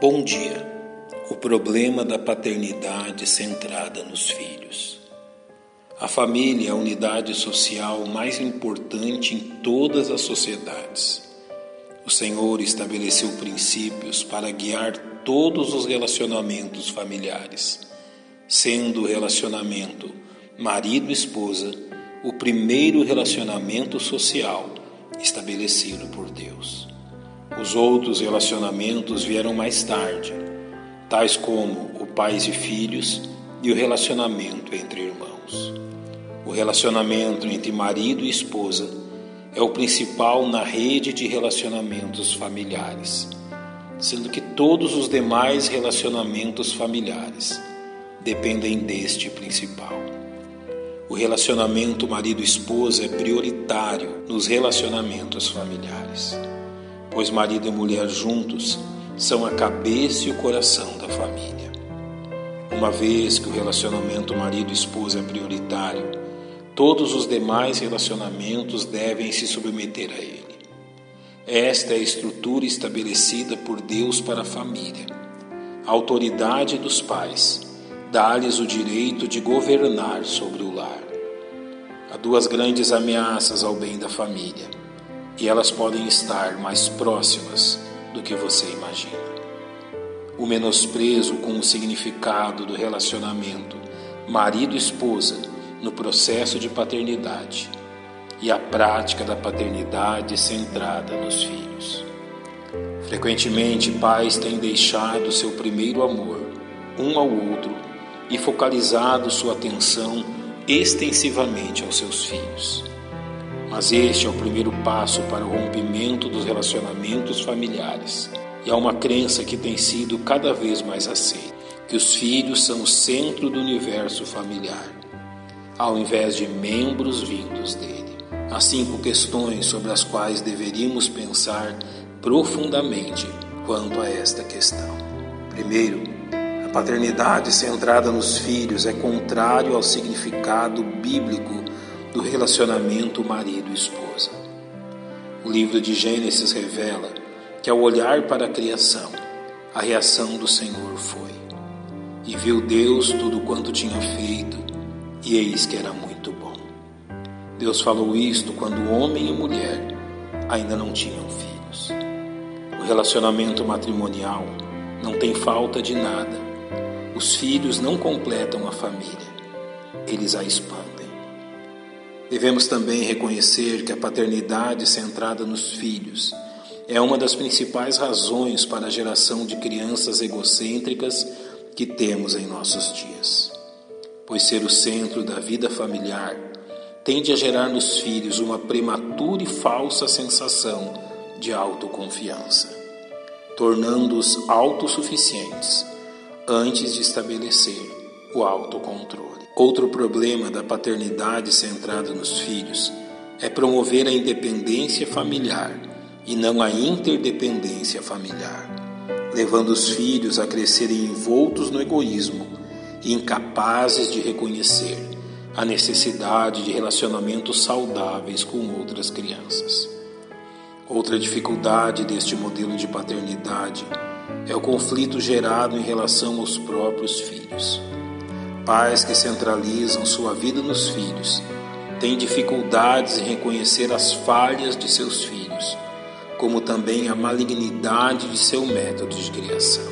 Bom dia. O problema da paternidade centrada nos filhos. A família é a unidade social mais importante em todas as sociedades. O Senhor estabeleceu princípios para guiar todos os relacionamentos familiares, sendo o relacionamento marido-esposa o primeiro relacionamento social estabelecido por Deus. Os outros relacionamentos vieram mais tarde, tais como o pais e filhos e o relacionamento entre irmãos. O relacionamento entre marido e esposa é o principal na rede de relacionamentos familiares, sendo que todos os demais relacionamentos familiares dependem deste principal. O relacionamento marido-esposa é prioritário nos relacionamentos familiares pois marido e mulher juntos são a cabeça e o coração da família. Uma vez que o relacionamento marido-esposa é prioritário, todos os demais relacionamentos devem se submeter a ele. Esta é a estrutura estabelecida por Deus para a família. A autoridade dos pais dá-lhes o direito de governar sobre o lar. Há duas grandes ameaças ao bem da família e elas podem estar mais próximas do que você imagina. O menosprezo com o significado do relacionamento marido-esposa no processo de paternidade e a prática da paternidade centrada nos filhos. Frequentemente, pais têm deixado seu primeiro amor um ao outro e focalizado sua atenção extensivamente aos seus filhos. Mas este é o primeiro passo para o rompimento dos relacionamentos familiares. E há uma crença que tem sido cada vez mais aceita, que os filhos são o centro do universo familiar, ao invés de membros vindos dele. Há cinco questões sobre as quais deveríamos pensar profundamente quanto a esta questão. Primeiro, a paternidade centrada nos filhos é contrário ao significado bíblico do relacionamento marido-esposa. O livro de Gênesis revela que, ao olhar para a criação, a reação do Senhor foi: E viu Deus tudo quanto tinha feito, e eis que era muito bom. Deus falou isto quando homem e mulher ainda não tinham filhos. O relacionamento matrimonial não tem falta de nada. Os filhos não completam a família, eles a expandem. Devemos também reconhecer que a paternidade centrada nos filhos é uma das principais razões para a geração de crianças egocêntricas que temos em nossos dias. Pois ser o centro da vida familiar tende a gerar nos filhos uma prematura e falsa sensação de autoconfiança, tornando-os autossuficientes antes de estabelecer o autocontrole. Outro problema da paternidade centrada nos filhos é promover a independência familiar e não a interdependência familiar, levando os filhos a crescerem envoltos no egoísmo e incapazes de reconhecer a necessidade de relacionamentos saudáveis com outras crianças. Outra dificuldade deste modelo de paternidade é o conflito gerado em relação aos próprios filhos. Pais que centralizam sua vida nos filhos têm dificuldades em reconhecer as falhas de seus filhos, como também a malignidade de seu método de criação.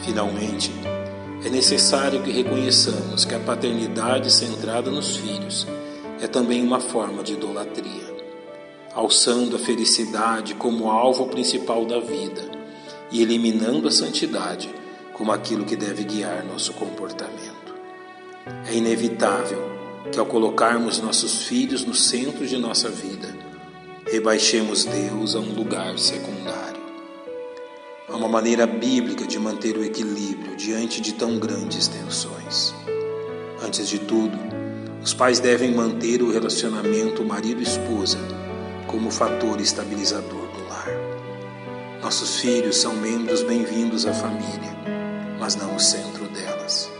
Finalmente, é necessário que reconheçamos que a paternidade centrada nos filhos é também uma forma de idolatria, alçando a felicidade como alvo principal da vida e eliminando a santidade como aquilo que deve guiar nosso comportamento. É inevitável que, ao colocarmos nossos filhos no centro de nossa vida, rebaixemos Deus a um lugar secundário. Há uma maneira bíblica de manter o equilíbrio diante de tão grandes tensões. Antes de tudo, os pais devem manter o relacionamento marido-esposa como fator estabilizador do lar. Nossos filhos são membros bem-vindos à família mas não o centro delas.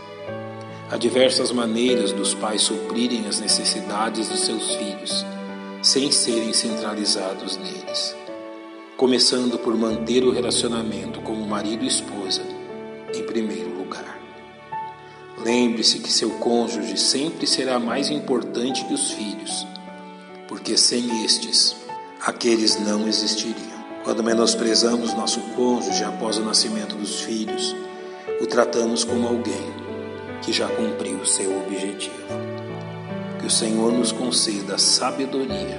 Há diversas maneiras dos pais suprirem as necessidades dos seus filhos, sem serem centralizados neles. começando por manter o relacionamento como marido e esposa em primeiro lugar. Lembre-se que seu cônjuge sempre será mais importante que os filhos, porque sem estes, aqueles não existiriam. Quando menosprezamos nosso cônjuge após o nascimento dos filhos, o tratamos como alguém que já cumpriu seu objetivo. Que o Senhor nos conceda a sabedoria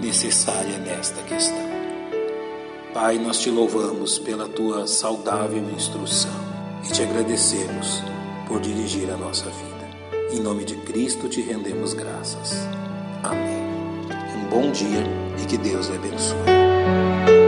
necessária nesta questão. Pai, nós te louvamos pela tua saudável instrução e te agradecemos por dirigir a nossa vida. Em nome de Cristo te rendemos graças. Amém. Um bom dia e que Deus lhe abençoe.